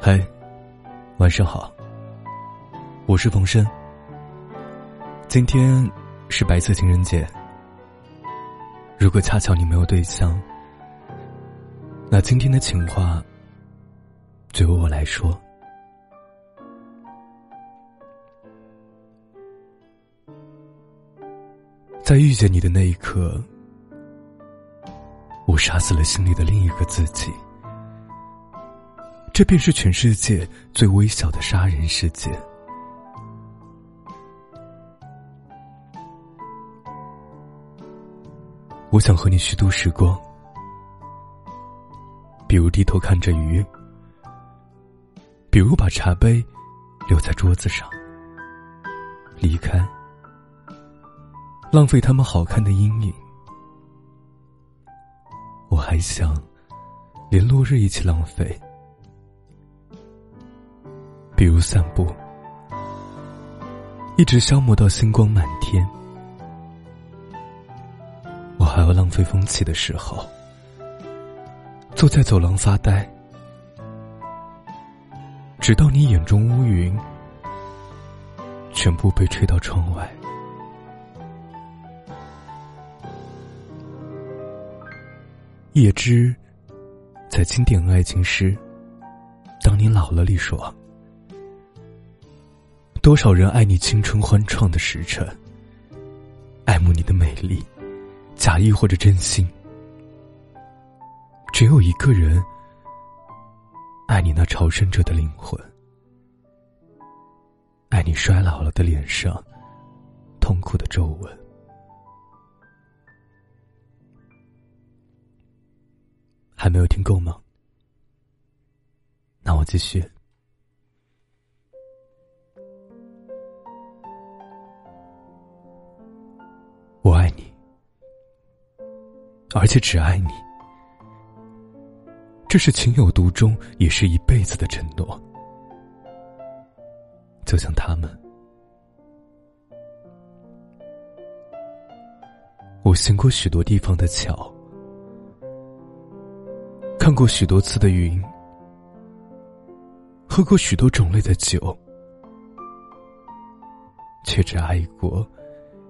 嗨，晚上好。我是冯生。今天是白色情人节。如果恰巧你没有对象，那今天的情话就由我来说。在遇见你的那一刻，我杀死了心里的另一个自己。这便是全世界最微小的杀人事件。我想和你虚度时光，比如低头看着鱼，比如把茶杯留在桌子上，离开。浪费他们好看的阴影，我还想连落日一起浪费，比如散步，一直消磨到星光满天。我还要浪费风起的时候，坐在走廊发呆，直到你眼中乌云全部被吹到窗外。叶芝在经典爱情诗《当你老了》里说：“多少人爱你青春欢创的时辰，爱慕你的美丽，假意或者真心；只有一个人爱你那朝圣者的灵魂，爱你衰老了的脸上痛苦的皱纹。”还没有听够吗？那我继续。而且只爱你。这是情有独钟，也是一辈子的承诺。就像他们，我行过许多地方的桥。看过许多次的云，喝过许多种类的酒，却只爱过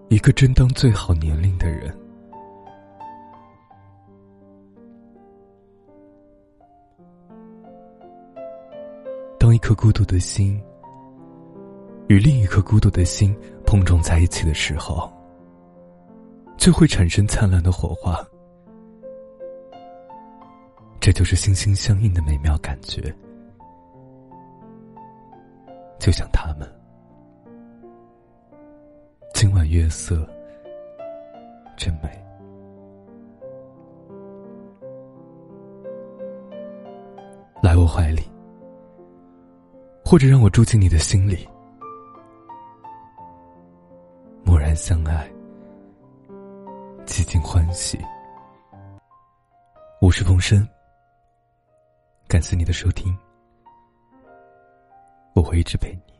一个正当最好年龄的人。当一颗孤独的心与另一颗孤独的心碰撞在一起的时候，就会产生灿烂的火花。这就是心心相印的美妙感觉，就像他们。今晚月色真美，来我怀里，或者让我住进你的心里，蓦然相爱，几经欢喜。我是风声。感谢你的收听，我会一直陪你。